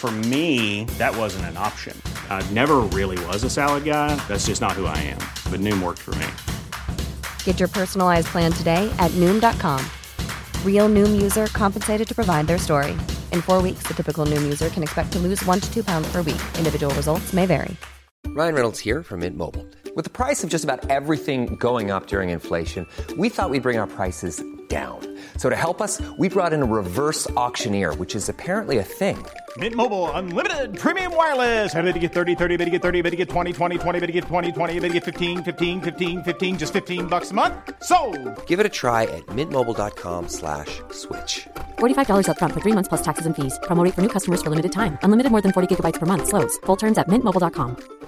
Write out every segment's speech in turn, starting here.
For me, that wasn't an option. I never really was a salad guy. That's just not who I am. But Noom worked for me. Get your personalized plan today at Noom.com. Real Noom user compensated to provide their story. In four weeks, the typical Noom user can expect to lose one to two pounds per week. Individual results may vary. Ryan Reynolds here from Mint Mobile. With the price of just about everything going up during inflation, we thought we'd bring our prices down. So to help us, we brought in a reverse auctioneer, which is apparently a thing. Mint Mobile unlimited premium wireless. Ready to get 30, 30, bit to get 30, bit to get 20, 20, 20, bit to get 20, 20, bit to get 15, 15, 15, 15 just 15 bucks a month. So, Give it a try at mintmobile.com/switch. slash $45 upfront for three months plus taxes and fees. Promo rate for new customers for limited time. Unlimited more than 40 gigabytes per month. Slows. Full terms at mintmobile.com.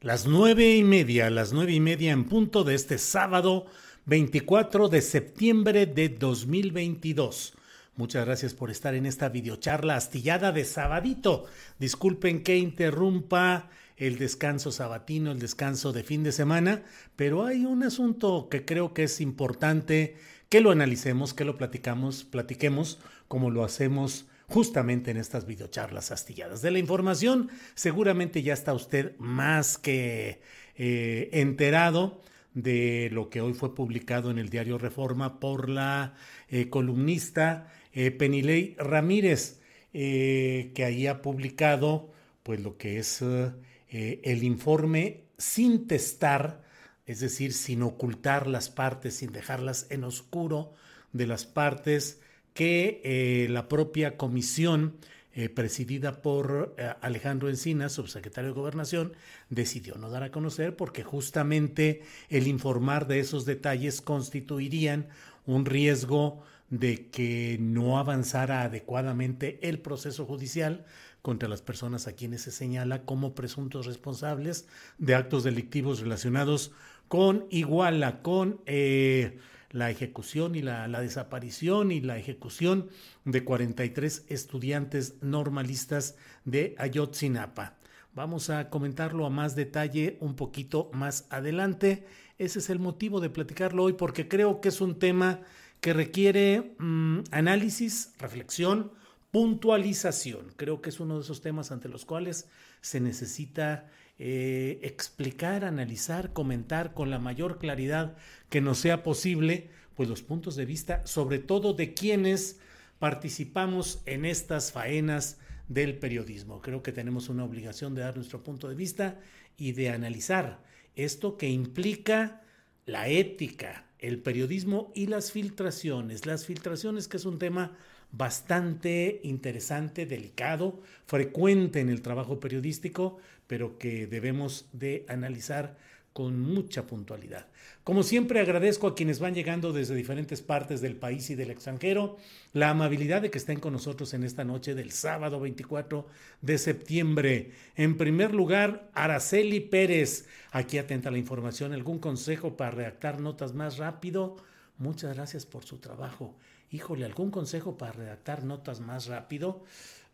Las nueve y media, las nueve y media en punto de este sábado 24 de septiembre de 2022. Muchas gracias por estar en esta videocharla astillada de sabadito. Disculpen que interrumpa el descanso sabatino, el descanso de fin de semana, pero hay un asunto que creo que es importante que lo analicemos, que lo platicamos, platiquemos como lo hacemos justamente en estas videocharlas astilladas. De la información, seguramente ya está usted más que eh, enterado de lo que hoy fue publicado en el diario Reforma por la eh, columnista eh, Penilei Ramírez, eh, que ahí ha publicado pues lo que es eh, el informe sin testar, es decir, sin ocultar las partes, sin dejarlas en oscuro de las partes que la propia comisión eh, presidida por eh, Alejandro Encinas, subsecretario de Gobernación, decidió no dar a conocer porque justamente el informar de esos detalles constituirían un riesgo de que no avanzara adecuadamente el proceso judicial contra las personas a quienes se señala como presuntos responsables de actos delictivos relacionados con Iguala, con eh, la ejecución y la, desaparición y la ejecución de 43 estudiantes normalistas de Ayotzinapa. Vamos a comentarlo a más detalle un poquito más adelante. Ese es el motivo de platicarlo hoy porque creo que es un tema que requiere mmm, análisis, reflexión, puntualización. Creo que es uno de esos temas ante los cuales se necesita eh, explicar, analizar, comentar con la mayor claridad que nos sea posible, pues los puntos de vista, sobre todo de quienes participamos en estas faenas del periodismo. Creo que tenemos una obligación de dar nuestro punto de vista y de analizar esto que implica la ética, el periodismo y las filtraciones. Las filtraciones que es un tema bastante interesante, delicado, frecuente en el trabajo periodístico, pero que debemos de analizar con mucha puntualidad. Como siempre agradezco a quienes van llegando desde diferentes partes del país y del extranjero la amabilidad de que estén con nosotros en esta noche del sábado 24 de septiembre. En primer lugar, Araceli Pérez. Aquí atenta la información. ¿Algún consejo para redactar notas más rápido? Muchas gracias por su trabajo. Híjole, ¿algún consejo para redactar notas más rápido?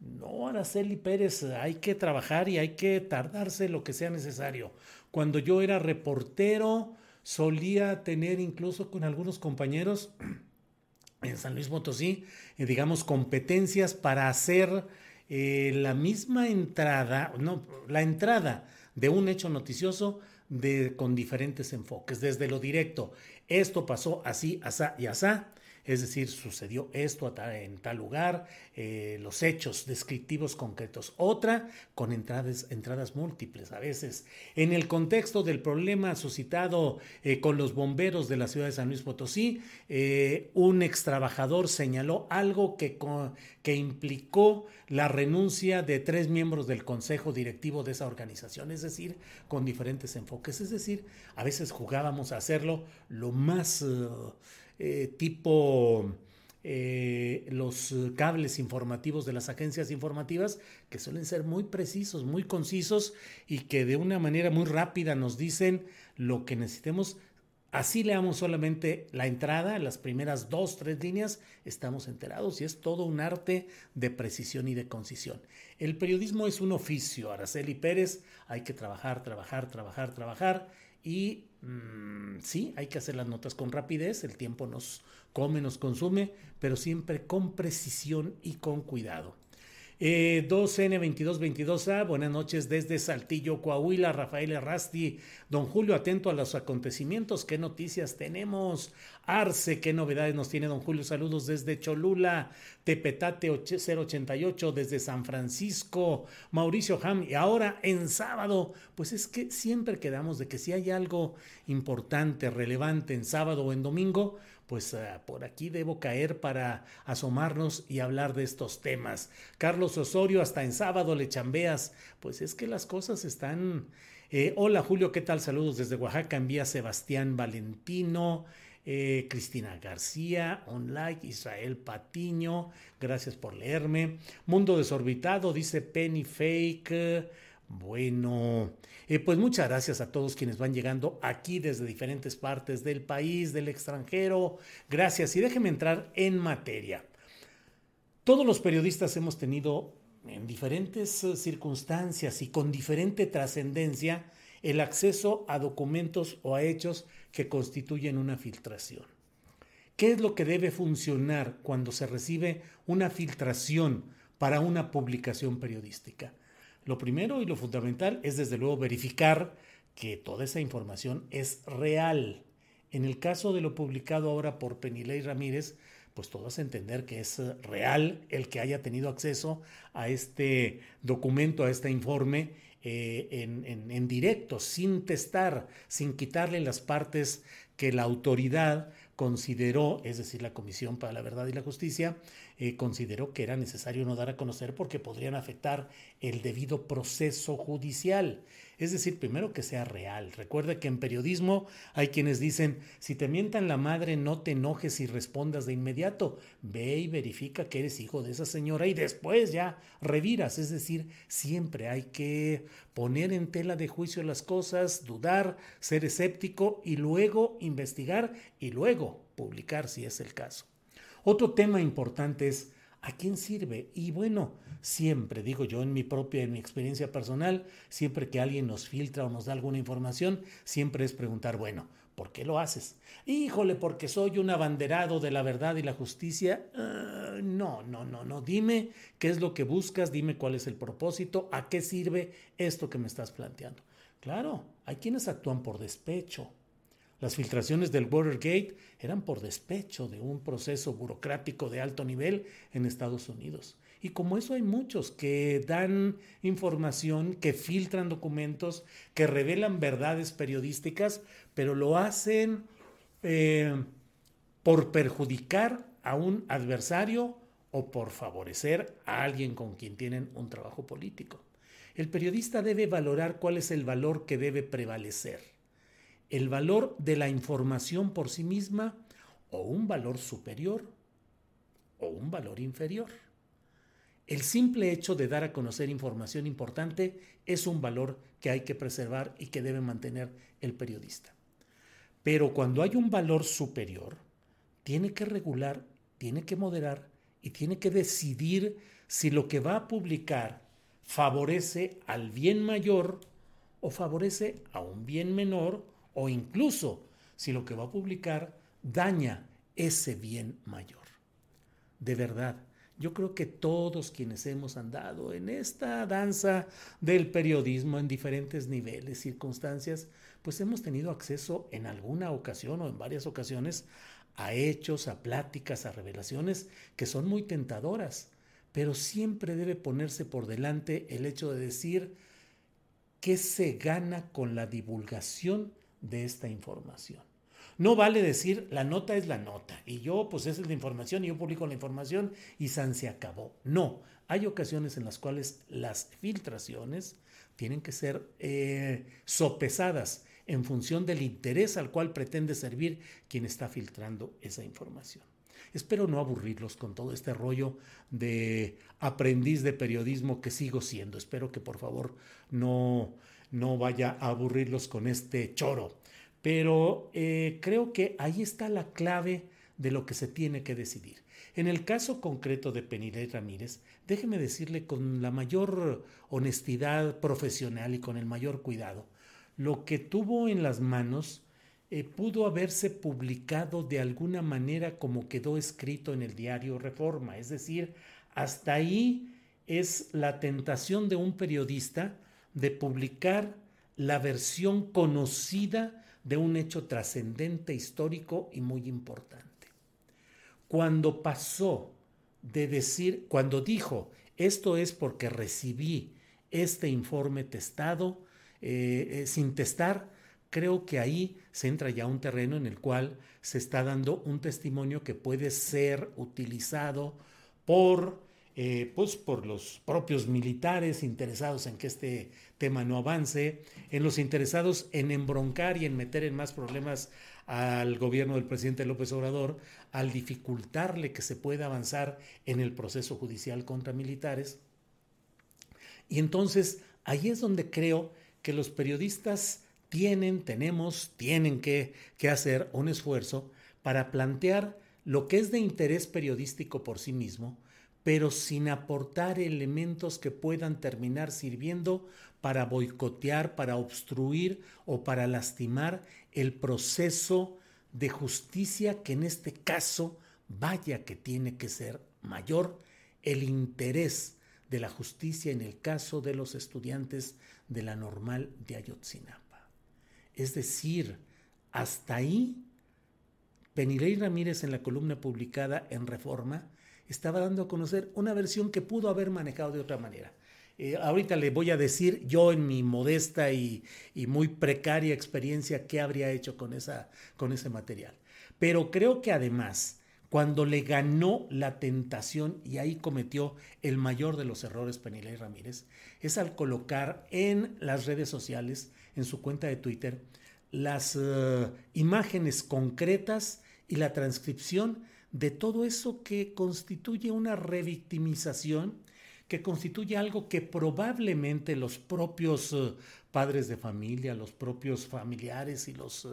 No, Araceli Pérez, hay que trabajar y hay que tardarse lo que sea necesario. Cuando yo era reportero, solía tener incluso con algunos compañeros en San Luis Potosí, eh, digamos, competencias para hacer eh, la misma entrada, no, la entrada de un hecho noticioso de, con diferentes enfoques, desde lo directo. Esto pasó así, asá y asá es decir, sucedió esto en tal lugar, eh, los hechos descriptivos concretos. Otra con entradas, entradas múltiples a veces. En el contexto del problema suscitado eh, con los bomberos de la ciudad de San Luis Potosí, eh, un ex trabajador señaló algo que, que implicó la renuncia de tres miembros del consejo directivo de esa organización, es decir, con diferentes enfoques. Es decir, a veces jugábamos a hacerlo lo más... Uh, eh, tipo eh, los cables informativos de las agencias informativas que suelen ser muy precisos, muy concisos y que de una manera muy rápida nos dicen lo que necesitemos. Así leamos solamente la entrada, las primeras dos, tres líneas, estamos enterados y es todo un arte de precisión y de concisión. El periodismo es un oficio, Araceli Pérez, hay que trabajar, trabajar, trabajar, trabajar y mmm, sí, hay que hacer las notas con rapidez, el tiempo nos come, nos consume, pero siempre con precisión y con cuidado. Eh, 2N2222A, buenas noches desde Saltillo, Coahuila, Rafael Errasti, don Julio, atento a los acontecimientos, ¿qué noticias tenemos? Arce, ¿qué novedades nos tiene don Julio? Saludos desde Cholula, Tepetate 088 desde San Francisco, Mauricio Ham, y ahora en sábado, pues es que siempre quedamos de que si hay algo importante, relevante en sábado o en domingo, pues uh, por aquí debo caer para asomarnos y hablar de estos temas. Carlos Osorio, hasta en sábado le chambeas. Pues es que las cosas están... Eh, hola Julio, ¿qué tal? Saludos desde Oaxaca. Envía Sebastián Valentino. Eh, Cristina García, online, Israel Patiño, gracias por leerme. Mundo desorbitado, dice Penny Fake. Bueno, eh, pues muchas gracias a todos quienes van llegando aquí desde diferentes partes del país, del extranjero. Gracias y déjenme entrar en materia. Todos los periodistas hemos tenido en diferentes eh, circunstancias y con diferente trascendencia el acceso a documentos o a hechos que constituyen una filtración. ¿Qué es lo que debe funcionar cuando se recibe una filtración para una publicación periodística? Lo primero y lo fundamental es desde luego verificar que toda esa información es real. En el caso de lo publicado ahora por Penilei Ramírez, pues todos entender que es real el que haya tenido acceso a este documento, a este informe eh, en, en directo, sin testar, sin quitarle las partes que la autoridad consideró, es decir, la Comisión para la Verdad y la Justicia, eh, consideró que era necesario no dar a conocer porque podrían afectar el debido proceso judicial. Es decir, primero que sea real. Recuerda que en periodismo hay quienes dicen, si te mientan la madre, no te enojes y respondas de inmediato. Ve y verifica que eres hijo de esa señora y después ya reviras. Es decir, siempre hay que poner en tela de juicio las cosas, dudar, ser escéptico y luego investigar y luego publicar si es el caso. Otro tema importante es ¿A quién sirve? Y bueno, siempre, digo yo en mi propia, en mi experiencia personal, siempre que alguien nos filtra o nos da alguna información, siempre es preguntar, bueno, ¿por qué lo haces? Híjole, porque soy un abanderado de la verdad y la justicia. Uh, no, no, no, no. Dime qué es lo que buscas, dime cuál es el propósito, a qué sirve esto que me estás planteando. Claro, hay quienes actúan por despecho, las filtraciones del Watergate eran por despecho de un proceso burocrático de alto nivel en Estados Unidos. Y como eso hay muchos que dan información, que filtran documentos, que revelan verdades periodísticas, pero lo hacen eh, por perjudicar a un adversario o por favorecer a alguien con quien tienen un trabajo político. El periodista debe valorar cuál es el valor que debe prevalecer el valor de la información por sí misma o un valor superior o un valor inferior. El simple hecho de dar a conocer información importante es un valor que hay que preservar y que debe mantener el periodista. Pero cuando hay un valor superior, tiene que regular, tiene que moderar y tiene que decidir si lo que va a publicar favorece al bien mayor o favorece a un bien menor o incluso si lo que va a publicar daña ese bien mayor. De verdad, yo creo que todos quienes hemos andado en esta danza del periodismo en diferentes niveles, circunstancias, pues hemos tenido acceso en alguna ocasión o en varias ocasiones a hechos, a pláticas, a revelaciones que son muy tentadoras, pero siempre debe ponerse por delante el hecho de decir qué se gana con la divulgación de esta información. No vale decir la nota es la nota y yo pues es la información y yo publico la información y San se acabó. No, hay ocasiones en las cuales las filtraciones tienen que ser eh, sopesadas en función del interés al cual pretende servir quien está filtrando esa información. Espero no aburrirlos con todo este rollo de aprendiz de periodismo que sigo siendo. Espero que por favor no, no vaya a aburrirlos con este choro. Pero eh, creo que ahí está la clave de lo que se tiene que decidir. En el caso concreto de Penilei Ramírez, déjeme decirle con la mayor honestidad profesional y con el mayor cuidado, lo que tuvo en las manos eh, pudo haberse publicado de alguna manera como quedó escrito en el diario Reforma. Es decir, hasta ahí es la tentación de un periodista de publicar la versión conocida de un hecho trascendente, histórico y muy importante. Cuando pasó de decir, cuando dijo, esto es porque recibí este informe testado, eh, eh, sin testar, creo que ahí se entra ya un terreno en el cual se está dando un testimonio que puede ser utilizado por, eh, pues por los propios militares interesados en que este tema no avance, en los interesados en embroncar y en meter en más problemas al gobierno del presidente López Obrador, al dificultarle que se pueda avanzar en el proceso judicial contra militares. Y entonces ahí es donde creo que los periodistas tienen, tenemos, tienen que, que hacer un esfuerzo para plantear lo que es de interés periodístico por sí mismo, pero sin aportar elementos que puedan terminar sirviendo para boicotear, para obstruir o para lastimar el proceso de justicia que en este caso vaya que tiene que ser mayor el interés de la justicia en el caso de los estudiantes de la normal de Ayotzinapa. Es decir, hasta ahí, Penilei Ramírez en la columna publicada en Reforma estaba dando a conocer una versión que pudo haber manejado de otra manera. Eh, ahorita le voy a decir yo en mi modesta y, muy precaria experiencia qué habría hecho con, esa, con ese material. Pero creo que además, cuando le ganó la tentación, y ahí cometió el mayor de los errores Penilei Ramírez, es al colocar en las redes sociales en su cuenta de Twitter las eh, imágenes concretas y la transcripción de todo eso que constituye una revictimización, que constituye algo que probablemente los propios eh, padres de familia, los propios familiares y los eh,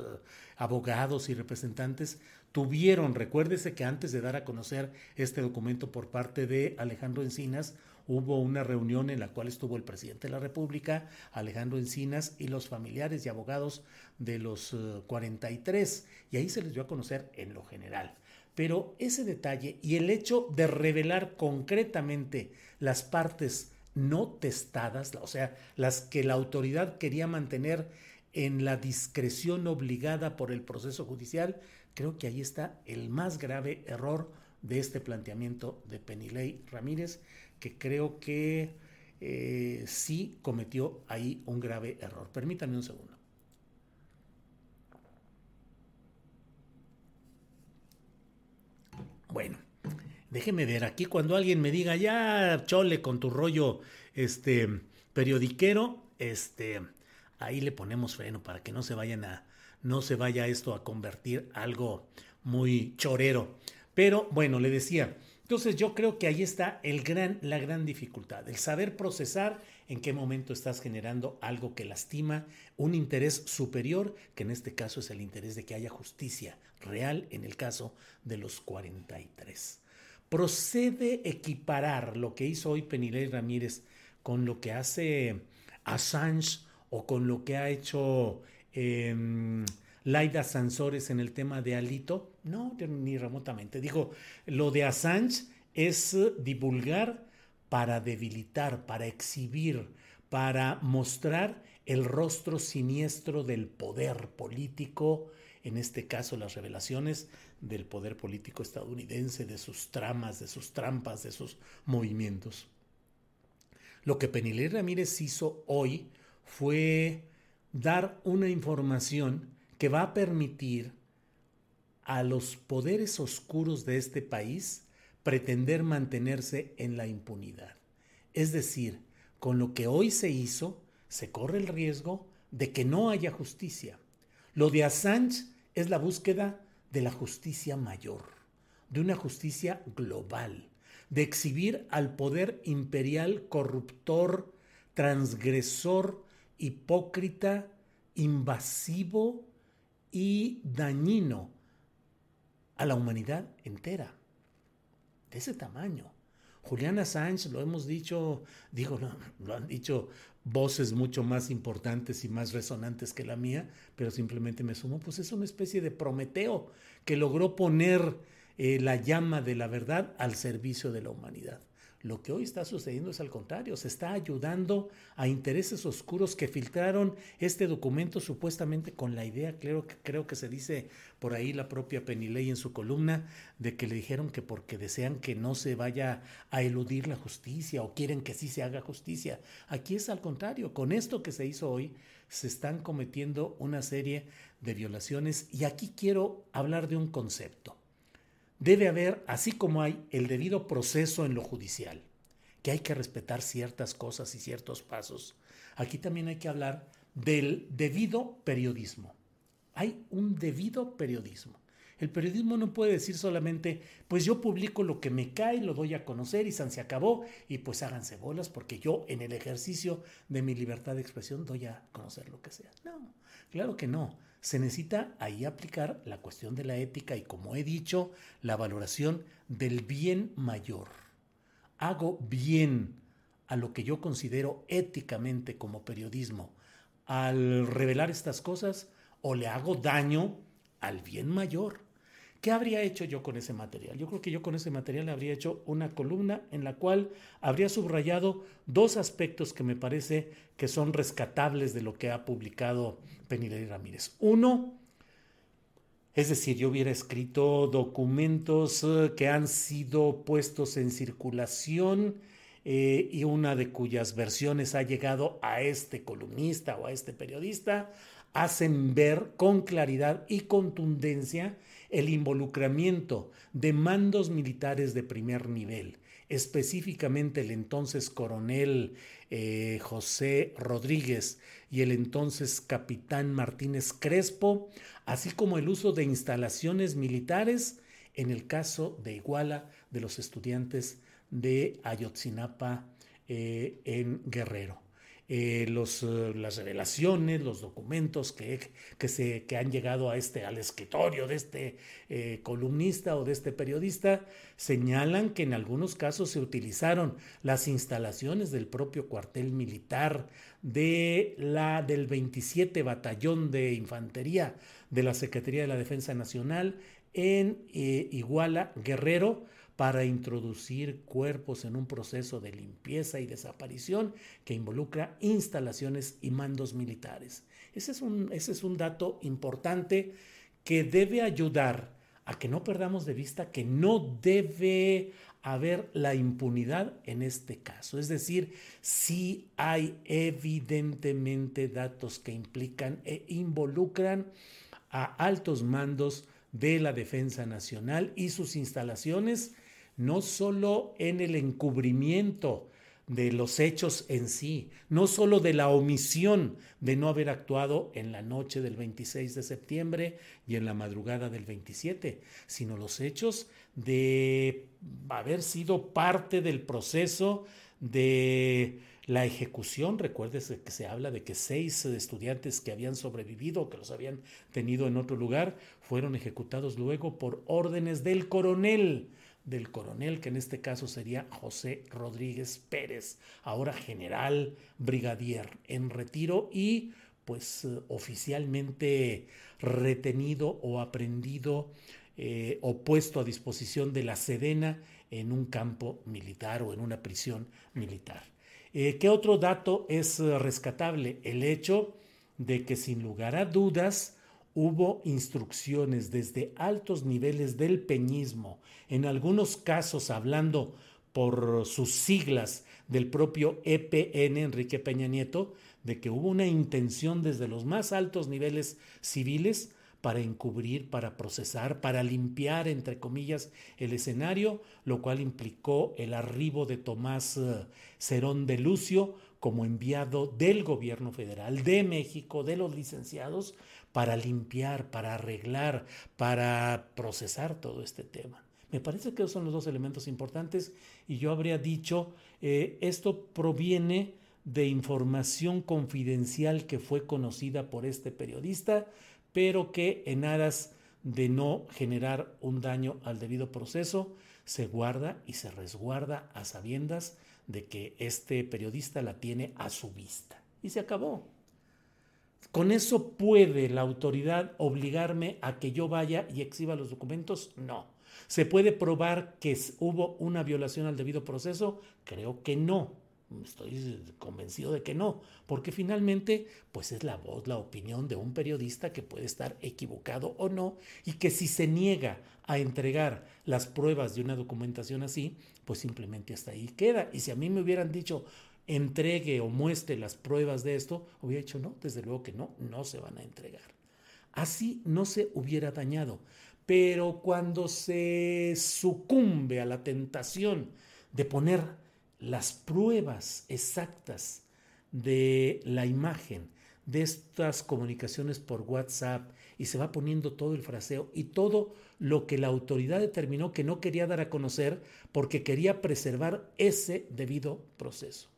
abogados y representantes tuvieron. Recuérdese que antes de dar a conocer este documento por parte de Alejandro Encinas, hubo una reunión en la cual estuvo el presidente de la República, Alejandro Encinas, y los familiares y abogados de los 43, eh, y ahí se les dio a conocer en lo general. Pero ese detalle y el hecho de revelar concretamente las partes no testadas, o sea, las que la autoridad quería mantener en la discreción obligada por el proceso judicial, creo que ahí está el más grave error de este planteamiento de Penilei Ramírez, que creo que eh, sí cometió ahí un grave error. Permítanme un segundo. Bueno, déjeme ver aquí cuando alguien me diga, ya chole con tu rollo este periodiquero, este ahí le ponemos freno para que no se vayan a no se vaya esto a convertir algo muy chorero. Pero bueno, le decía, entonces yo creo que ahí está el gran, la gran dificultad, el saber procesar en qué momento estás generando algo que lastima, un interés superior, que en este caso es el interés de que haya justicia real en el caso de los 43. Procede equiparar lo que hizo hoy Penilei Ramírez con lo que hace Assange o con lo que ha hecho... Em, Laida Sansores en el tema de Alito? No, ni remotamente. Dijo, lo de Assange es divulgar para debilitar, para exhibir, para mostrar el rostro siniestro del poder político, en este caso las revelaciones del poder político estadounidense, de sus tramas, de sus trampas, de sus movimientos. Lo que Penilei Ramírez hizo hoy fue dar una información que va a permitir a los poderes oscuros de este país pretender mantenerse en la impunidad. Es decir, con lo que hoy se hizo, se corre el riesgo de que no haya justicia. Lo de Assange es la búsqueda de la justicia mayor, de una justicia global, de exhibir al poder imperial corruptor, transgresor, hipócrita, invasivo y dañino a la humanidad entera. De ese tamaño. Juliana Sánchez, lo hemos dicho, digo, no, lo han dicho voces mucho más importantes y más resonantes que la mía, pero simplemente me sumo, pues es una especie de Prometeo que logró poner eh, la llama de la verdad al servicio de la humanidad. Lo que hoy está sucediendo es al contrario, se está ayudando a intereses oscuros que filtraron este documento supuestamente con la idea, creo, creo que se dice por ahí la propia Penilei en su columna, de que le dijeron que porque desean que no se vaya a eludir la justicia o quieren que sí se haga justicia. Aquí es al contrario, con esto que se hizo hoy se están cometiendo una serie de violaciones y aquí quiero hablar de un concepto debe haber, así como hay el debido proceso en lo judicial, que hay que respetar ciertas cosas y ciertos pasos, aquí también hay que hablar del debido periodismo. Hay un debido periodismo. El periodismo no puede decir solamente, pues yo publico lo que me cae, lo doy a conocer y se acabó y pues háganse bolas porque yo en el ejercicio de mi libertad de expresión doy a conocer lo que sea. No, claro que no. Se necesita ahí aplicar la cuestión de la ética y como he dicho, la valoración del bien mayor. Hago bien a lo que yo considero éticamente como periodismo al revelar estas cosas o le hago daño al bien mayor. ¿Qué habría hecho yo con ese material? Yo creo que yo con ese material habría hecho una columna en la cual habría subrayado dos aspectos que me parece que son rescatables de lo que ha publicado Penilei Ramírez. Uno, es decir, yo hubiera escrito documentos eh, que han sido puestos en circulación eh, y una de cuyas versiones ha llegado a este columnista o a este periodista, hacen ver con claridad y contundencia el involucramiento de mandos militares de primer nivel, específicamente el entonces coronel eh, José Rodríguez y el entonces capitán Martínez Crespo, así como el uso de instalaciones militares en el caso de Iguala de los estudiantes de Ayotzinapa eh, en Guerrero. Eh, los, eh, las revelaciones, los documentos que, que, se, que han llegado a este, al escritorio de este eh, columnista o de este periodista señalan que en algunos casos se utilizaron las instalaciones del propio cuartel militar de la, del 27 Batallón de Infantería de la Secretaría de la Defensa Nacional en Iguala, Guerrero, para introducir cuerpos en un proceso de limpieza y desaparición que involucra instalaciones y mandos militares. Ese es un, ese es un dato importante que debe ayudar a que no perdamos de vista que no debe haber la impunidad en este caso. Es decir, si hay evidentemente datos que implican e involucran a altos mandos de la Defensa Nacional y sus instalaciones no solo en el encubrimiento de los hechos en sí, no solo de la omisión de no haber actuado en la noche del 26 de septiembre y en la madrugada del 27, sino los hechos de haber sido parte del proceso de la ejecución. Recuérdese que se habla de que seis estudiantes que habían sobrevivido, que los habían tenido en otro lugar, fueron ejecutados luego por órdenes del coronel del coronel, que en este caso sería José Rodríguez Pérez, ahora general brigadier en retiro y pues eh, oficialmente retenido o aprendido eh, o puesto a disposición de la Sedena en un campo militar o en una prisión militar. Eh, ¿Qué otro dato es rescatable? El hecho de que sin lugar a dudas hubo instrucciones desde altos niveles del peñismo, en algunos casos hablando por sus siglas del propio EPN, Enrique Peña Nieto, de que hubo una intención desde los más altos niveles civiles para encubrir, para procesar, para limpiar, entre comillas, el escenario, lo cual implicó el arribo de Tomás eh, Cerón de Lucio como enviado del gobierno federal de México, de los licenciados, para limpiar, para arreglar, para procesar todo este tema. Me parece que esos son los dos elementos importantes y yo habría dicho, eh, esto proviene de información confidencial que fue conocida por este periodista, pero que en aras de no generar un daño al debido proceso, se guarda y se resguarda a sabiendas de que este periodista la tiene a su vista. Y se acabó. ¿Con eso puede la autoridad obligarme a que yo vaya y exhiba los documentos? No. ¿Se puede probar que hubo una violación al debido proceso? Creo que no. Estoy convencido de que no, porque finalmente pues es la voz, la opinión de un periodista que puede estar equivocado o no y que si se niega a entregar las pruebas de una documentación así, pues simplemente hasta ahí queda. Y si a mí me hubieran dicho entregue o muestre las pruebas de esto, hubiera dicho no, desde luego que no, no se van a entregar. Así no se hubiera dañado. Pero cuando se sucumbe a la tentación de poner las pruebas exactas de la imagen de estas comunicaciones por WhatsApp y se va poniendo todo el fraseo y todo lo que la autoridad determinó que no quería dar a conocer porque quería preservar ese debido proceso.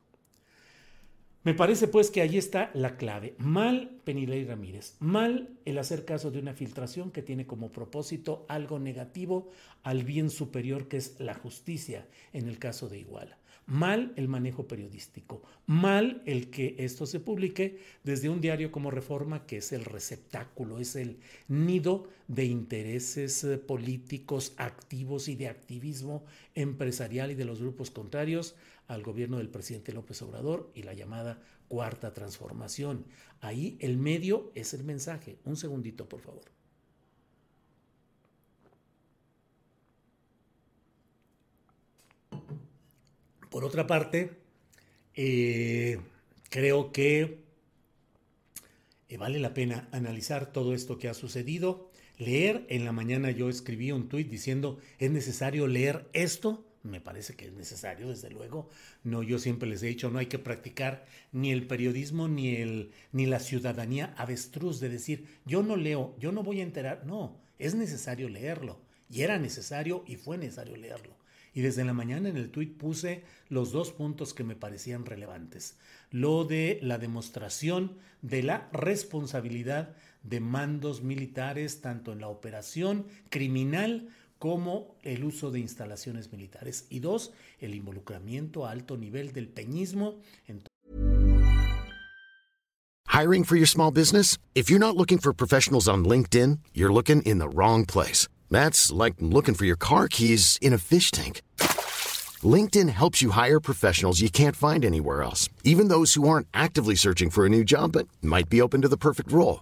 Me parece pues que ahí está la clave. Mal Penilei Ramírez, mal el hacer caso de una filtración que tiene como propósito algo negativo al bien superior que es la justicia en el caso de Iguala. Mal el manejo periodístico, mal el que esto se publique desde un diario como Reforma, que es el receptáculo, es el nido de intereses eh, políticos activos y de activismo empresarial y de los grupos contrarios al gobierno del presidente López Obrador y la llamada cuarta transformación. Ahí el medio es el mensaje. Un segundito, por favor. Por otra parte, eh, creo que eh, vale la pena analizar todo esto que ha sucedido, leer. En la mañana yo escribí un tuit diciendo, es necesario leer esto. Me parece que es necesario, desde luego. No, yo siempre les he dicho, no hay que practicar ni el periodismo ni, el, ni la ciudadanía avestruz de decir, yo no leo, yo no voy a enterar. No, es necesario leerlo. Y era necesario y fue necesario leerlo. Y desde la mañana en el tuit puse los dos puntos que me parecían relevantes. Lo de la demostración de la responsabilidad de mandos militares tanto en la operación criminal como el uso de instalaciones militares. Y dos, el involucramiento a alto nivel del peñismo en Hiring for your small business? If you're not looking for professionals on LinkedIn, you're looking in the wrong place. That's like looking for your car keys in a fish tank. LinkedIn helps you hire professionals you can't find anywhere else, even those who aren't actively searching for a new job but might be open to the perfect role.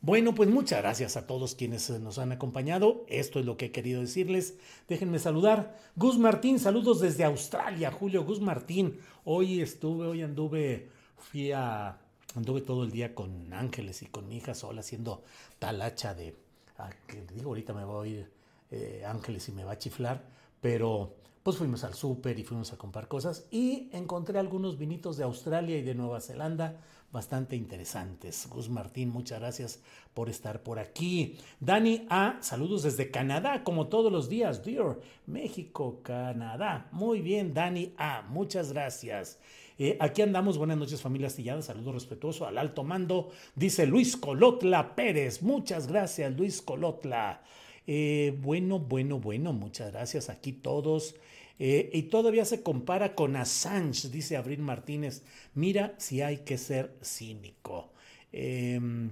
Bueno, pues muchas gracias a todos quienes eh, nos han acompañado. Esto es lo que he querido decirles. Déjenme saludar. Gus Martín, saludos desde Australia. Julio Gus Martín. Hoy estuve, hoy anduve, fui a, anduve todo el día con Ángeles y con mi hija sola haciendo talacha de, ah, que digo, ahorita me voy a ir eh, Ángeles y me va a chiflar, pero pues fuimos al súper y fuimos a comprar cosas y encontré algunos vinitos de Australia y de Nueva Zelanda bastante interesantes. Gus Martín, muchas gracias por estar por aquí. Dani A, saludos desde Canadá, como todos los días. Dear México, Canadá. Muy bien, Dani A, muchas gracias. Eh, aquí andamos, buenas noches familia astillada, saludo respetuoso al alto mando, dice Luis Colotla Pérez, muchas gracias Luis Colotla. Eh, bueno, bueno, bueno, muchas gracias aquí todos. Eh, y todavía se compara con Assange, dice Abril Martínez. Mira si hay que ser cínico. Em,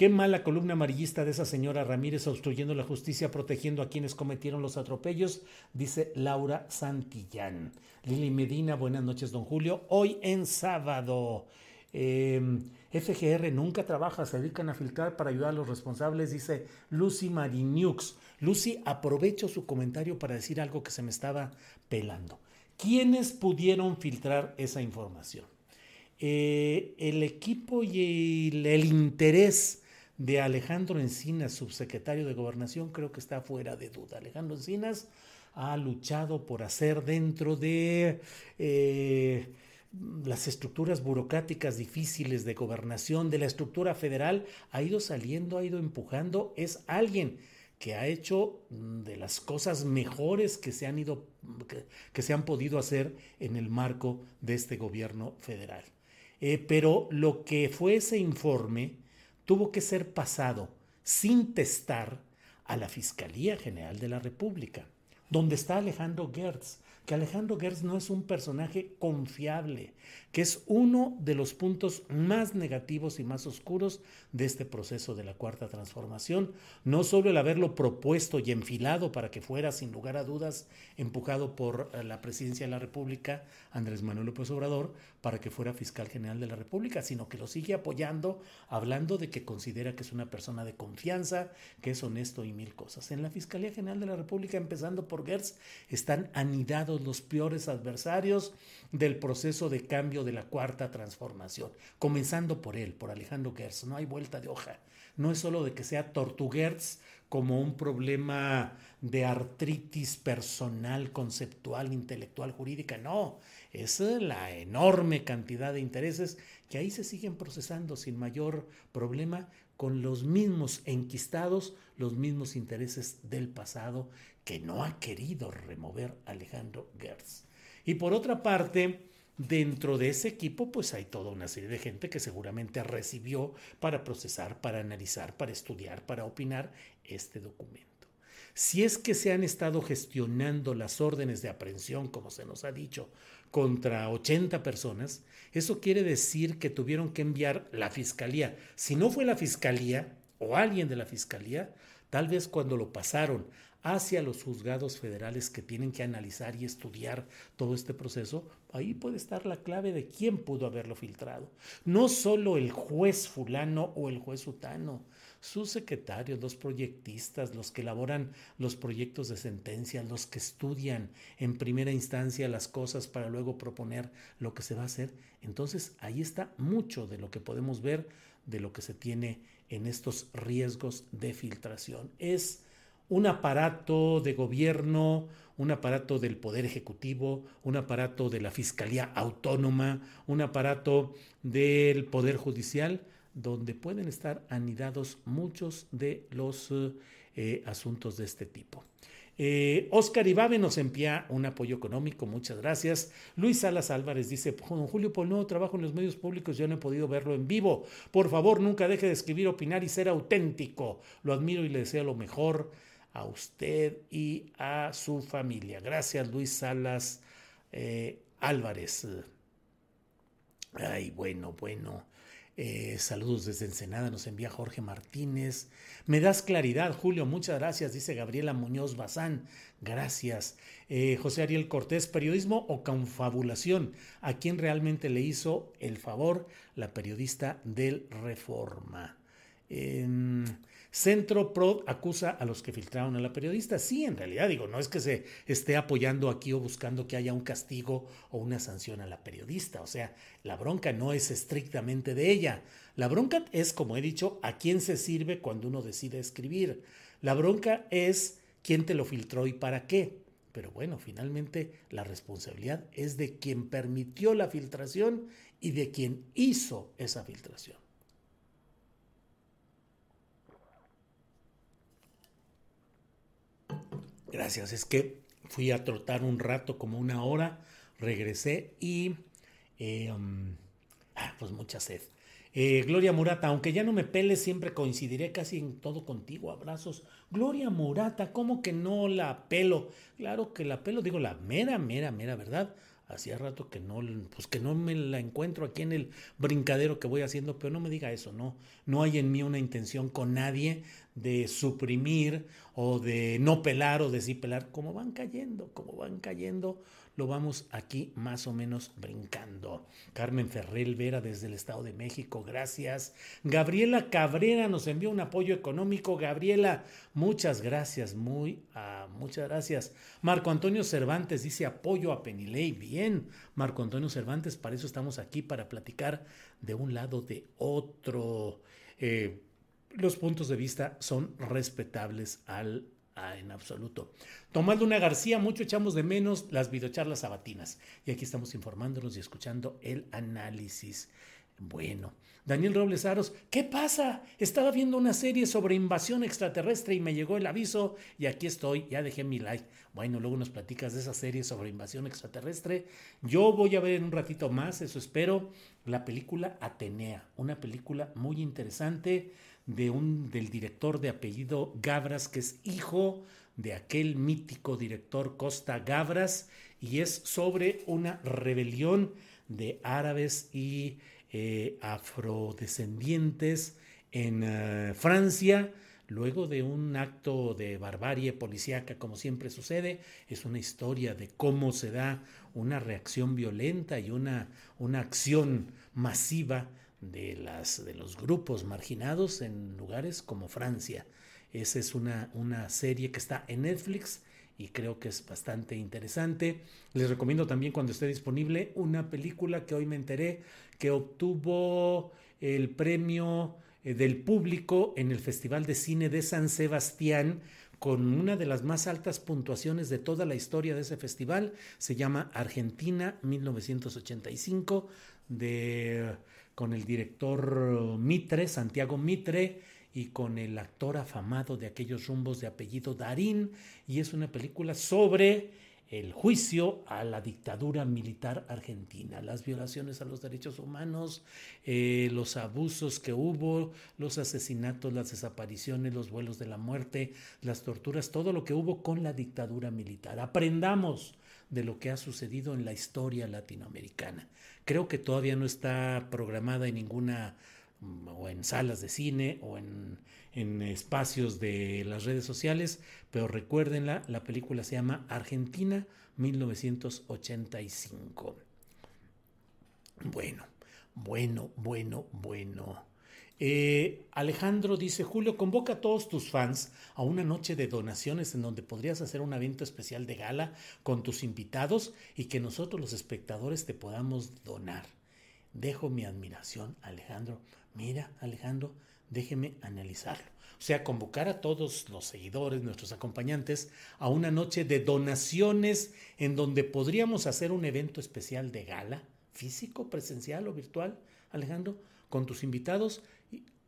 Qué mala columna amarillista de esa señora Ramírez obstruyendo la justicia, protegiendo a quienes cometieron los atropellos, dice Laura Santillán. Lili Medina, buenas noches, don Julio. Hoy en sábado. Em, FGR nunca trabaja, se dedican a filtrar para ayudar a los responsables, dice Lucy Mariniux. Lucy, aprovecho su comentario para decir algo que se me estaba pelando. ¿Quiénes pudieron filtrar esa información? Eh, el equipo y el interés de Alejandro Encinas, subsecretario de Gobernación, creo que está fuera de duda. Alejandro Encinas ha luchado por hacer dentro de eh, las estructuras burocráticas difíciles de gobernación, de la estructura federal, ha ido saliendo, ha ido empujando, es alguien que ha hecho mm, de las cosas mejores que se han ido que, se han podido hacer en el marco de este gobierno federal. Eh, pero lo que fue ese informe tuvo que ser pasado sin testar a la Fiscalía General de la República, donde está Alejandro Gertz, que Alejandro Gertz no es un personaje confiable, que es uno de los puntos más negativos y más oscuros de este proceso de la cuarta transformación, no solo el haberlo propuesto y enfilado para que fuera sin lugar a dudas empujado por eh, la presidencia de la República, Andrés Manuel López Obrador, para que fuera fiscal general de la República, sino que lo sigue apoyando, hablando de que considera que es una persona de confianza, que es honesto y mil cosas. En la Fiscalía General de la República, empezando por Gertz, están anidados los peores adversarios del proceso de cambio de la cuarta transformación, comenzando por él, por Alejandro Gertz. No hay vuelta de hoja. No es solo de que sea Tortugertz como un problema de artritis personal, conceptual, intelectual, jurídica. No, es la enorme cantidad de intereses que ahí se siguen procesando sin mayor problema con los mismos enquistados, los mismos intereses del pasado que no ha querido remover Alejandro Gertz. Y por otra parte, dentro de ese equipo pues hay toda una serie de gente que seguramente recibió para procesar, para analizar, para estudiar, para opinar este documento. Si es que se han estado gestionando las órdenes de aprehensión, como se nos ha dicho, contra 80 personas, eso quiere decir que tuvieron que enviar la fiscalía. Si no fue la fiscalía o alguien de la fiscalía, tal vez cuando lo pasaron hacia los juzgados federales que tienen que analizar y estudiar todo este proceso, ahí puede estar la clave de quién pudo haberlo filtrado. No solo el juez fulano o el juez sutano, sus secretarios, los proyectistas, los que elaboran los proyectos de sentencia, los que estudian en primera instancia las cosas para luego proponer lo que se va a hacer. Entonces ahí está mucho de lo que podemos ver de lo que se tiene en estos riesgos de filtración. Es un aparato de gobierno, un aparato del Poder Ejecutivo, un aparato de la Fiscalía Autónoma, un aparato del Poder Judicial, donde pueden estar anidados muchos de los eh, asuntos de este tipo. Eh, Oscar Ibabe nos envía un apoyo económico, muchas gracias. Luis Salas Álvarez dice, don Julio, por nuevo trabajo en los medios públicos yo no he podido verlo en vivo. Por favor, nunca deje de escribir, opinar y ser auténtico. Lo admiro y le deseo lo mejor a usted y a su familia. Gracias, Luis Salas eh, Álvarez. Ay, bueno, bueno. Eh, saludos desde Ensenada, nos envía Jorge Martínez. Me das claridad, Julio, muchas gracias, dice Gabriela Muñoz Bazán. Gracias. Eh, José Ariel Cortés, periodismo o confabulación. ¿A quién realmente le hizo el favor la periodista del Reforma? Centro Pro acusa a los que filtraron a la periodista. Sí, en realidad digo, no es que se esté apoyando aquí o buscando que haya un castigo o una sanción a la periodista. O sea, la bronca no es estrictamente de ella. La bronca es, como he dicho, a quién se sirve cuando uno decide escribir. La bronca es quién te lo filtró y para qué. Pero bueno, finalmente la responsabilidad es de quien permitió la filtración y de quien hizo esa filtración. Gracias, es que fui a trotar un rato, como una hora, regresé y... Eh, um, ah, pues mucha sed. Eh, Gloria Murata, aunque ya no me peles, siempre coincidiré casi en todo contigo. Abrazos. Gloria Murata, ¿cómo que no la pelo? Claro que la pelo, digo la mera, mera, mera verdad. Hacía rato que no, pues que no me la encuentro aquí en el brincadero que voy haciendo, pero no me diga eso, no, no hay en mí una intención con nadie de suprimir o de no pelar o de sí pelar, como van cayendo, como van cayendo, lo vamos aquí más o menos brincando. Carmen Ferrell Vera desde el Estado de México, gracias. Gabriela Cabrera nos envió un apoyo económico. Gabriela, muchas gracias, muy, ah, muchas gracias. Marco Antonio Cervantes dice apoyo a Penilei. Bien, Marco Antonio Cervantes, para eso estamos aquí, para platicar de un lado de otro. Eh, los puntos de vista son respetables al en absoluto. Tomás Luna García, mucho echamos de menos las videocharlas sabatinas. Y aquí estamos informándonos y escuchando el análisis. Bueno, Daniel Robles Aros, ¿qué pasa? Estaba viendo una serie sobre invasión extraterrestre y me llegó el aviso y aquí estoy, ya dejé mi like. Bueno, luego nos platicas de esa serie sobre invasión extraterrestre. Yo voy a ver en un ratito más, eso espero, la película Atenea, una película muy interesante de un, del director de apellido Gabras, que es hijo de aquel mítico director Costa Gabras, y es sobre una rebelión de árabes y eh, afrodescendientes en eh, Francia, luego de un acto de barbarie policíaca, como siempre sucede, es una historia de cómo se da una reacción violenta y una, una acción masiva de, las, de los grupos marginados en lugares como Francia. Esa es una, una serie que está en Netflix y creo que es bastante interesante. Les recomiendo también cuando esté disponible una película que hoy me enteré que obtuvo el premio eh, del público en el Festival de Cine de San Sebastián con una de las más altas puntuaciones de toda la historia de ese festival. Se llama Argentina 1985 de, con el director Mitre, Santiago Mitre y con el actor afamado de aquellos rumbos de apellido Darín, y es una película sobre el juicio a la dictadura militar argentina, las violaciones a los derechos humanos, eh, los abusos que hubo, los asesinatos, las desapariciones, los vuelos de la muerte, las torturas, todo lo que hubo con la dictadura militar. Aprendamos de lo que ha sucedido en la historia latinoamericana. Creo que todavía no está programada en ninguna o en salas de cine o en, espacios de las redes sociales, pero recuérdenla, la película se llama Argentina 1985. Bueno, bueno, bueno, bueno. Eh, Alejandro dice, Julio, convoca a todos tus fans a una noche de donaciones en donde podrías hacer un evento especial de gala con tus invitados y que nosotros los espectadores te podamos donar. Dejo mi admiración, Alejandro. Mira, Alejandro, déjeme analizarlo. O sea, convocar a todos los seguidores, nuestros acompañantes, a una noche de donaciones en donde podríamos hacer un evento especial de gala, físico, presencial o virtual, Alejandro, con tus invitados.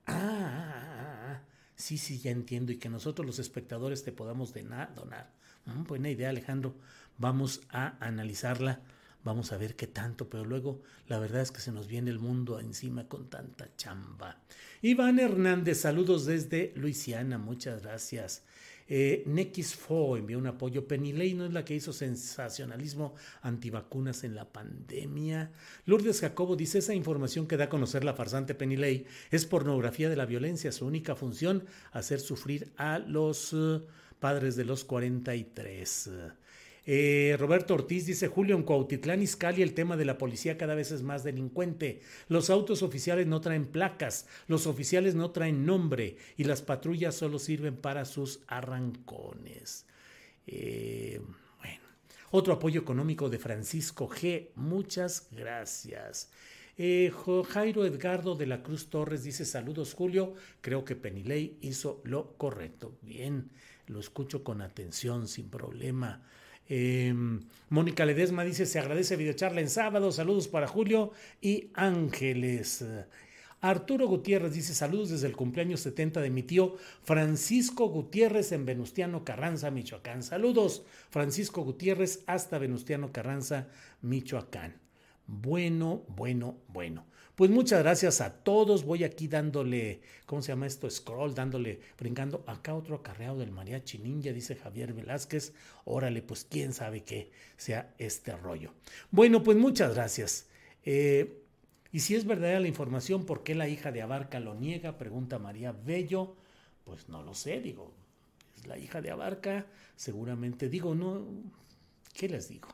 Ah, ah, ah, ah, sí, sí, ya entiendo. Y que nosotros los espectadores te podamos donar. Mm, buena idea, Alejandro. Vamos a analizarla vamos a ver qué tanto, pero luego la verdad es que se nos viene el mundo encima con tanta chamba. Iván Hernández, saludos desde Luisiana, muchas gracias. Eh, Fo envió un apoyo. Penilei no es la que hizo sensacionalismo antivacunas en la pandemia. Lourdes Jacobo dice: Esa información que da a conocer la farsante Penilei es pornografía de la violencia. Su única función, hacer sufrir a los uh, padres de los 43. Eh, Roberto Ortiz dice, Julio, en Cuautitlán Izcalli el tema de la policía cada vez es más delincuente. Los autos oficiales no traen placas, los oficiales no traen nombre y las patrullas solo sirven para sus arrancones. Eh, bueno, otro apoyo económico de Francisco G. Muchas gracias. Eh, Jairo Edgardo de la Cruz Torres dice saludos Julio, creo que Penilei hizo lo correcto. Bien, lo escucho con atención, sin problema. Em, Mónica Ledesma dice, se agradece videocharla en sábado, saludos para Julio y Ángeles. Arturo Gutiérrez dice saludos desde el cumpleaños 70 de mi tío Francisco Gutiérrez en Venustiano Carranza, Michoacán. Saludos, Francisco Gutiérrez hasta Venustiano Carranza, Michoacán. Bueno, bueno, bueno. Pues muchas gracias a todos. Voy aquí dándole, ¿cómo se llama esto? Scroll, dándole, brincando. Acá otro acarreado del mariachi ninja, dice Javier Velázquez. Órale, pues quién sabe qué sea este rollo. Bueno, pues muchas gracias. Eh, y si es verdadera la información, ¿por qué la hija de Abarca lo niega? Pregunta María Bello. Pues no lo sé, digo, es la hija de Abarca, seguramente digo, no, ¿qué les digo?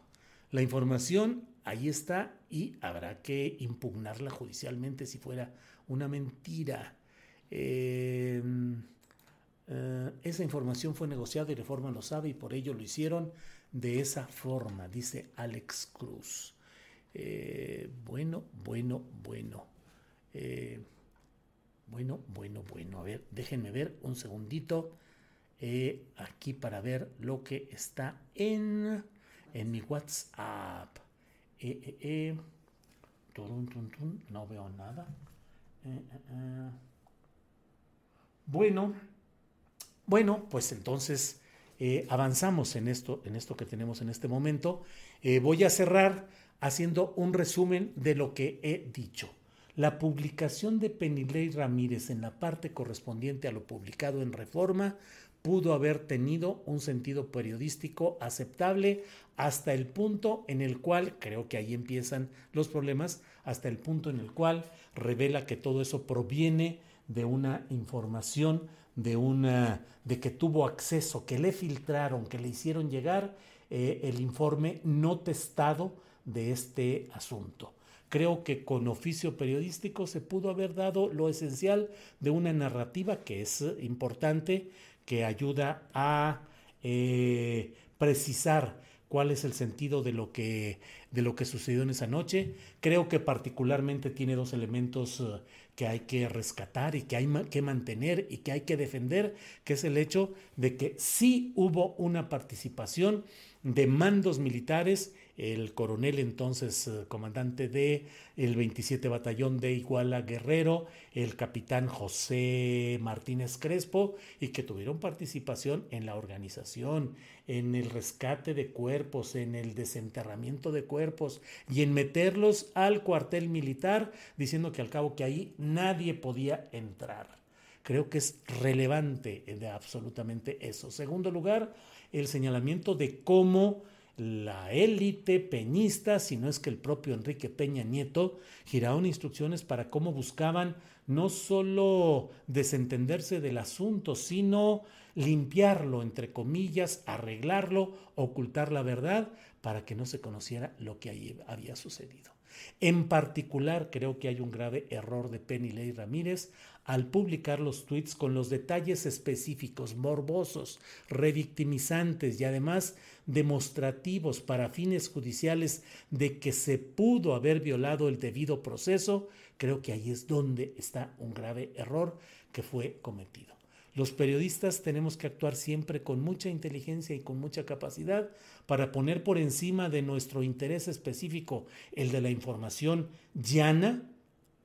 La información ahí está y habrá que impugnarla judicialmente si fuera una mentira. Eh, eh, esa información fue negociada y Reforma lo sabe y por ello lo hicieron de esa forma, dice Alex Cruz. Eh, bueno, bueno, bueno. bueno, bueno, bueno. A ver, déjenme ver un segundito aquí para ver lo que está en, en mi WhatsApp. Eh, eh, eh. No veo nada. Bueno, bueno, pues entonces avanzamos en esto, en esto que tenemos en este momento. voy a cerrar haciendo un resumen de lo que he dicho. La publicación de Penilei Ramírez en la parte correspondiente a lo publicado en Reforma pudo haber tenido un sentido periodístico aceptable hasta el punto en el cual, creo que ahí empiezan los problemas, hasta el punto en el cual revela que todo eso proviene de una información, de una, de que tuvo acceso, que le filtraron, que le hicieron llegar eh, el informe no testado de este asunto. Creo que con oficio periodístico se pudo haber dado lo esencial de una narrativa que es importante, que ayuda a eh, precisar cuál es el sentido de lo que de lo que sucedió en esa noche. Creo que particularmente tiene dos elementos eh, que hay que rescatar y que hay que mantener y que hay que defender, que es el hecho de que sí hubo una participación de mandos militares el coronel entonces eh, comandante de el 27 batallón de Iguala Guerrero, el capitán José Martínez Crespo y que tuvieron participación en la organización, en el rescate de cuerpos, en el desenterramiento de cuerpos y en meterlos al cuartel militar diciendo que al cabo que ahí nadie podía entrar. Creo que es relevante de absolutamente eso. Segundo lugar, el señalamiento de cómo la élite peñista, si no es que el propio Enrique Peña Nieto, giraron instrucciones para cómo buscaban no solo desentenderse del asunto, sino limpiarlo, entre comillas, arreglarlo, ocultar la verdad para que no se conociera lo que allí había sucedido. En particular, creo que hay un grave error de Penny Ley Ramírez al publicar los tweets con los detalles específicos, morbosos, revictimizantes y además demostrativos para fines judiciales de que se pudo haber violado el debido proceso, creo que ahí es donde está un grave error que fue cometido. Los periodistas tenemos que actuar siempre con mucha inteligencia y con mucha capacidad para poner por encima de nuestro interés específico, el de la información llana,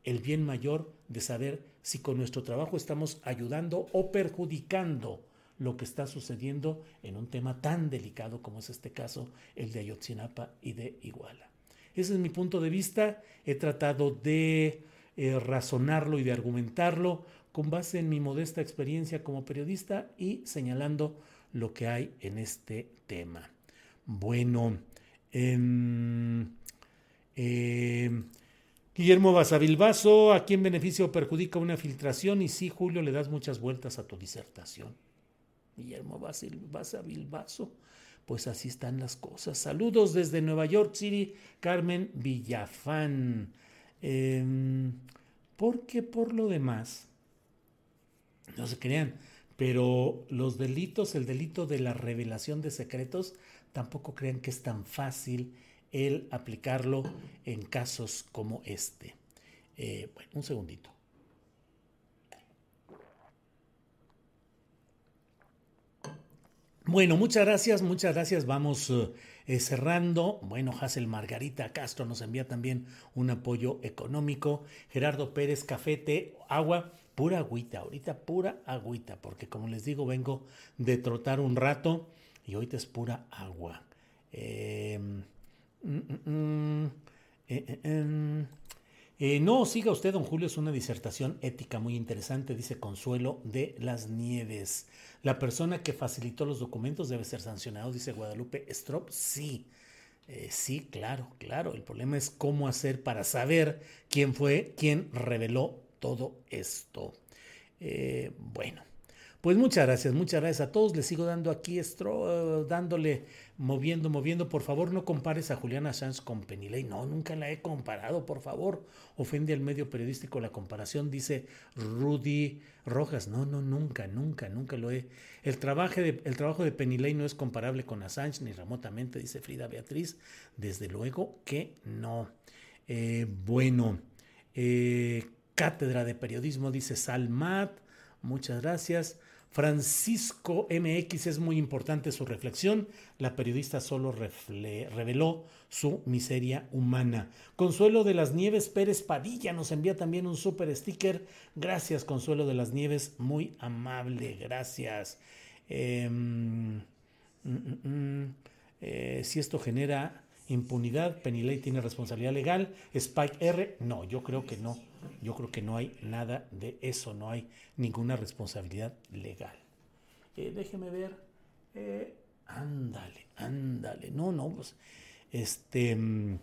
el bien mayor de saber si con nuestro trabajo estamos ayudando o perjudicando lo que está sucediendo en un tema tan delicado como es este caso, el de Ayotzinapa y de Iguala. Ese es mi punto de vista. He tratado de eh, razonarlo y de argumentarlo con base en mi modesta experiencia como periodista y señalando lo que hay en este tema. Bueno, em, em, Guillermo Basavilbaso, ¿a quién beneficio o perjudica una filtración? Y sí, Julio, le das muchas vueltas a tu disertación. Guillermo Basavilbaso, pues así están las cosas. Saludos desde Nueva York City, Carmen Villafán. Em, porque por lo demás, no se crean, pero los delitos, el delito de la revelación de secretos, tampoco crean que es tan fácil el aplicarlo en casos como este. Eh, bueno, un segundito. Bueno, muchas gracias, muchas gracias. Vamos eh, cerrando. Bueno, Hazel Margarita Castro nos envía también un apoyo económico. Gerardo Pérez, café, agua pura agüita, ahorita pura agüita, porque como les digo, vengo de trotar un rato y ahorita es pura agua. Em, mm, mm, mm, Eh, em, eh, no, siga usted, don Julio, es una disertación ética muy interesante, dice Consuelo de las Nieves. La persona que facilitó los documentos debe ser sancionado, dice Guadalupe Strop. Sí, eh, sí, claro, claro. El problema es cómo hacer para saber quién fue quien reveló todo esto. Eh, bueno. Pues muchas gracias, muchas gracias a todos. Les sigo dando aquí, estro, dándole, moviendo, moviendo. Por favor, no compares a Juliana Sanz con Penilei. No, nunca la he comparado, por favor. Ofende al medio periodístico la comparación, dice Rudy Rojas. No, no, nunca, nunca, nunca lo he. El trabajo de, el trabajo de Penilei no es comparable con Assange ni remotamente, dice Frida Beatriz. Desde luego que no. Eh, bueno, eh, cátedra de periodismo, dice Salmat. Muchas gracias. Francisco MX es muy importante su reflexión. La periodista solo reveló su miseria humana. Consuelo de las Nieves Pérez Padilla nos envía también un super sticker. Gracias, Consuelo de las Nieves. Muy amable. Gracias. Em, mm, mm, mm, eh, si esto genera impunidad, Penilei tiene responsabilidad legal. Spike R, no, yo creo que no. Yo creo que no hay nada de eso, no hay ninguna responsabilidad legal. Eh, déjeme ver. Eh, ándale, ándale. No, no, pues. Este. Mm,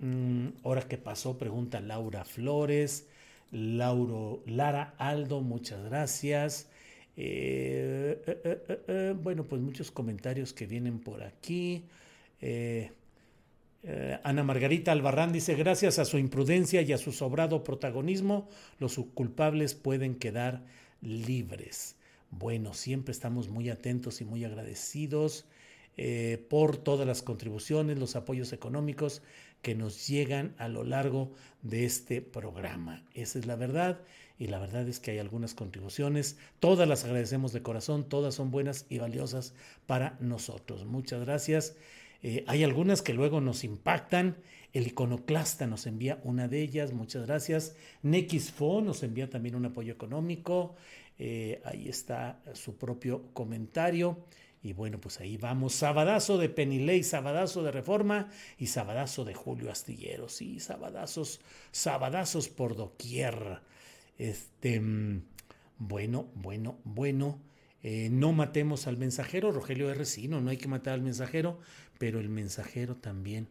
mm, ¿Ahora qué pasó? Pregunta Laura Flores. Lauro, Lara Aldo, muchas gracias. Eh, bueno, pues muchos comentarios que vienen por aquí. Eh, Ana Margarita Albarrán dice, gracias a su imprudencia y a su sobrado protagonismo, los culpables pueden quedar libres. Bueno, siempre estamos muy atentos y muy agradecidos eh, por todas las contribuciones, los apoyos económicos que nos llegan a lo largo de este programa. Esa es la verdad y la verdad es que hay algunas contribuciones, todas las agradecemos de corazón, todas son buenas y valiosas para nosotros. Muchas gracias. Eh, hay algunas que luego nos impactan. El iconoclasta nos envía una de ellas, muchas gracias. Nexfo nos envía también un apoyo económico. Eh, ahí está su propio comentario. Y bueno, pues ahí vamos. Sabadazo de Penilei, sabadazo de Reforma y sabadazo de Julio Astillero. Sí, sabadazos, sabadazos por doquier. Este, mm, bueno, bueno, bueno. Eh, no matemos al mensajero, Rogelio R. Sí, no, no hay que matar al mensajero, pero el mensajero también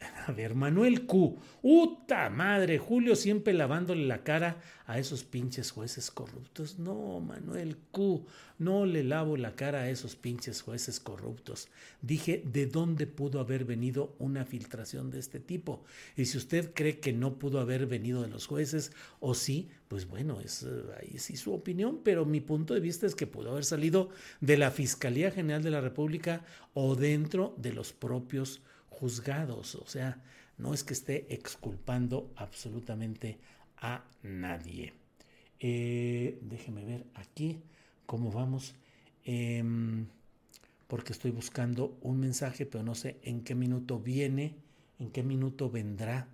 a ver, Manuel Q. ¡Uta madre! Julio siempre lavándole la cara a esos pinches jueces corruptos. No, Manuel Q. No le lavo la cara a esos pinches jueces corruptos. Dije, ¿de dónde pudo haber venido una filtración de este tipo? Y si usted cree que no pudo haber venido de los jueces, o sí, pues bueno, es eh, ahí sí su opinión, pero mi punto de vista es que pudo haber salido de la Fiscalía General de la República o dentro de los propios juzgados. O sea, no es que esté exculpando absolutamente a nadie. Eh, déjeme ver aquí cómo vamos. Em, porque estoy buscando un mensaje, pero no sé en qué minuto viene, en qué minuto vendrá.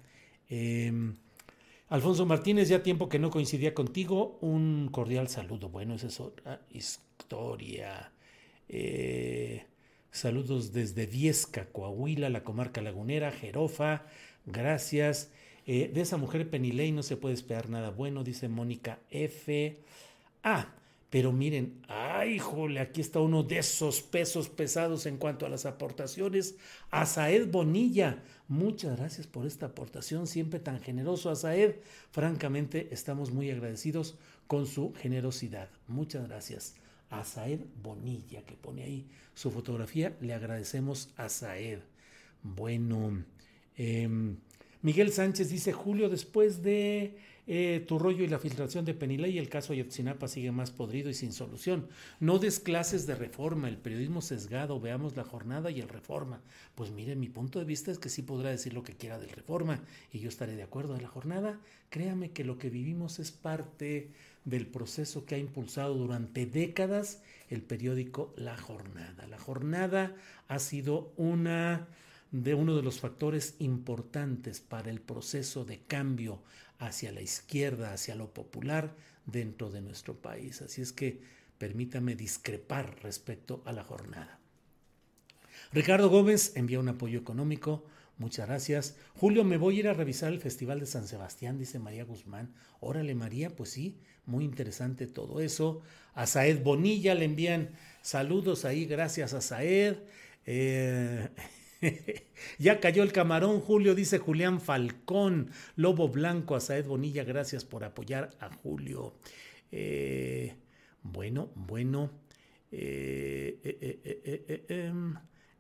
Em, Alfonso Martínez, ya tiempo que no coincidía contigo, un cordial saludo. Bueno, esa es otra historia. Eh, Saludos desde Viesca, Coahuila, la comarca lagunera, Jerofa. Gracias. Eh, de esa mujer Penilei no se puede esperar nada bueno, dice Mónica F. Ah, pero miren, ay, jole, aquí está uno de esos pesos pesados en cuanto a las aportaciones. Azaed Bonilla, muchas gracias por esta aportación, siempre tan generoso, Azaed. Francamente, estamos muy agradecidos con su generosidad. Muchas gracias a Bonilla, que pone ahí su fotografía. Le agradecemos a Saed. Bueno, em, Miguel Sánchez dice, Julio, después de eh, tu rollo y la filtración de Penilei, el caso Ayotzinapa sigue más podrido y sin solución. No des clases de reforma, el periodismo sesgado, veamos la jornada y el reforma. Pues mire, mi punto de vista es que sí podrá decir lo que quiera del reforma y yo estaré de acuerdo de la jornada. Créame que lo que vivimos es parte del proceso que ha impulsado durante décadas el periódico La Jornada. La Jornada ha sido una de uno de los factores importantes para el proceso de cambio hacia la izquierda, hacia lo popular dentro de nuestro país. Así es que permítame discrepar respecto a la jornada. Ricardo Gómez envía un apoyo económico. Muchas gracias. Julio, me voy a ir a revisar el Festival de San Sebastián, dice María Guzmán. Órale, María, pues sí, muy interesante todo eso. A Saed Bonilla le envían saludos ahí, gracias a Saed. Eh, ya cayó el camarón, Julio, dice Julián Falcón. Lobo Blanco, a Saed Bonilla, gracias por apoyar a Julio. Eh, bueno, bueno. Eh, em,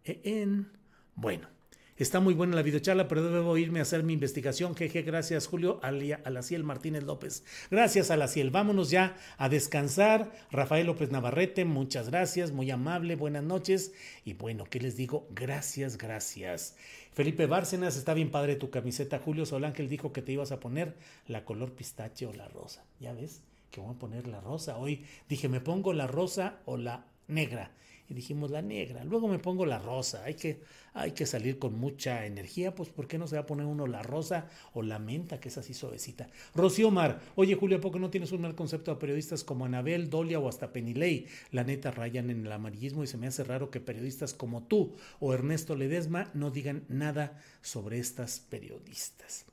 en, bueno. Está muy buena la videocharla, pero debo irme a hacer mi investigación. Jeje, gracias Julio Alaciel Martínez López. Gracias Alaciel. Vámonos ya a descansar. Rafael López Navarrete, muchas gracias, muy amable, buenas noches. Y bueno, ¿qué les digo? Gracias, gracias. Felipe Bárcenas, está bien padre tu camiseta. Julio Solángel dijo que te ibas a poner la color pistache o la rosa. ¿Ya ves? Que voy a poner la rosa. Hoy dije, me pongo la rosa o la negra y dijimos la negra, luego me pongo la rosa, hay que, hay que salir con mucha energía, pues ¿por qué no se va a poner uno la rosa o la menta, que es así suavecita? Rocío Mar, oye Julio, ¿a poco no tienes un mal concepto a periodistas como Anabel, Dolia o hasta Penilei? La neta rayan en el amarillismo y se me hace raro que periodistas como tú o Ernesto Ledesma no digan nada sobre estas periodistas.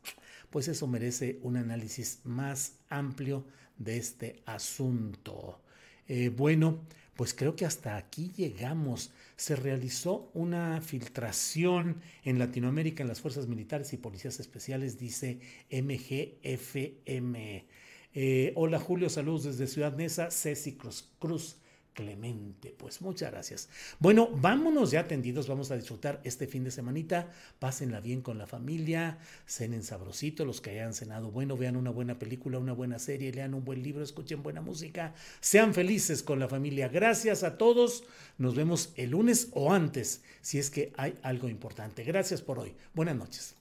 Pues eso merece un análisis más amplio de este asunto. Eh, bueno, pues creo que hasta aquí llegamos. Se realizó una filtración en Latinoamérica en las fuerzas militares y policías especiales, dice MGFM. Eh, hola Julio, saludos desde Ciudad Neza, Ceci Cruz. Cruz. Clemente. Pues muchas gracias. Bueno, vámonos ya atendidos, vamos a disfrutar este fin de semanita, pásenla bien con la familia, cenen sabrosito, los que hayan cenado bueno, vean una buena película, una buena serie, lean un buen libro, escuchen buena música, sean felices con la familia. Gracias a todos, nos vemos el lunes o antes, si es que hay algo importante. Gracias por hoy. Buenas noches.